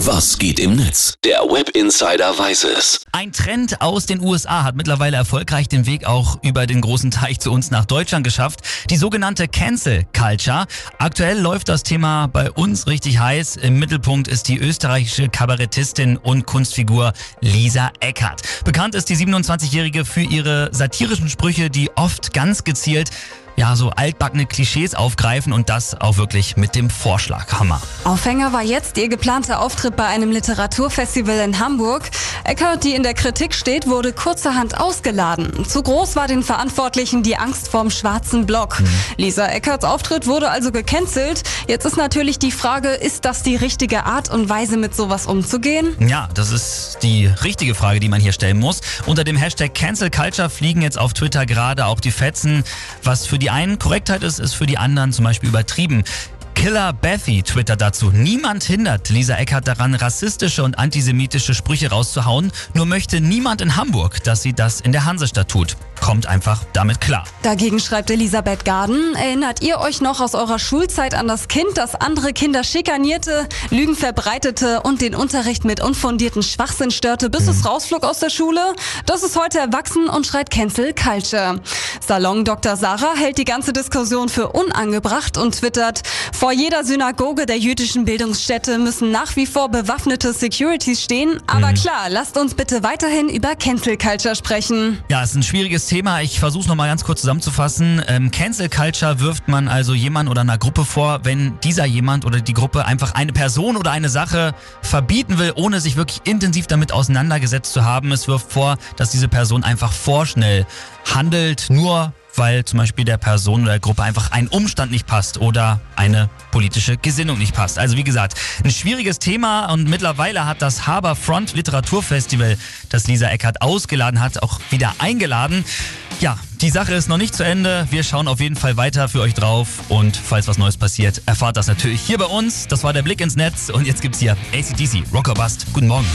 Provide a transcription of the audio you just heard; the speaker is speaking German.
Was geht im Netz? Der Web Insider weiß es. Ein Trend aus den USA hat mittlerweile erfolgreich den Weg auch über den großen Teich zu uns nach Deutschland geschafft. Die sogenannte Cancel Culture. Aktuell läuft das Thema bei uns richtig heiß. Im Mittelpunkt ist die österreichische Kabarettistin und Kunstfigur Lisa Eckert. Bekannt ist die 27-Jährige für ihre satirischen Sprüche, die oft ganz gezielt ja, so altbackene Klischees aufgreifen und das auch wirklich mit dem Vorschlag. Hammer. Aufhänger war jetzt ihr geplanter Auftritt bei einem Literaturfestival in Hamburg. Eckert, die in der Kritik steht, wurde kurzerhand ausgeladen. Zu groß war den Verantwortlichen die Angst vorm schwarzen Block. Mhm. Lisa Eckerts Auftritt wurde also gecancelt. Jetzt ist natürlich die Frage, ist das die richtige Art und Weise, mit sowas umzugehen? Ja, das ist die richtige Frage, die man hier stellen muss. Unter dem Hashtag Cancel Culture fliegen jetzt auf Twitter gerade auch die Fetzen, was für die die einen Korrektheit ist, ist für die anderen zum Beispiel übertrieben. Killer Bethy twittert dazu. Niemand hindert Lisa Eckert daran, rassistische und antisemitische Sprüche rauszuhauen, nur möchte niemand in Hamburg, dass sie das in der Hansestadt tut kommt einfach damit klar. Dagegen schreibt Elisabeth Garden, erinnert ihr euch noch aus eurer Schulzeit an das Kind, das andere Kinder schikanierte, Lügen verbreitete und den Unterricht mit unfundierten Schwachsinn störte, bis mhm. es rausflog aus der Schule? Das ist heute erwachsen und schreit Cancel Culture. Salon Dr. Sarah hält die ganze Diskussion für unangebracht und twittert, vor jeder Synagoge der jüdischen Bildungsstätte müssen nach wie vor bewaffnete Securities stehen, aber mhm. klar, lasst uns bitte weiterhin über Cancel Culture sprechen. Ja, es ist ein schwieriges Thema. Ich versuche es nochmal ganz kurz zusammenzufassen. Ähm, Cancel Culture wirft man also jemand oder einer Gruppe vor, wenn dieser jemand oder die Gruppe einfach eine Person oder eine Sache verbieten will, ohne sich wirklich intensiv damit auseinandergesetzt zu haben. Es wirft vor, dass diese Person einfach vorschnell handelt, nur weil zum Beispiel der Person oder der Gruppe einfach ein Umstand nicht passt oder eine politische Gesinnung nicht passt. Also wie gesagt, ein schwieriges Thema und mittlerweile hat das Haberfront Literaturfestival, das Lisa Eckert ausgeladen hat, auch wieder eingeladen. Ja, die Sache ist noch nicht zu Ende. Wir schauen auf jeden Fall weiter für euch drauf und falls was Neues passiert, erfahrt das natürlich hier bei uns. Das war der Blick ins Netz und jetzt gibt's hier ACDC Rocker Bust. Guten Morgen.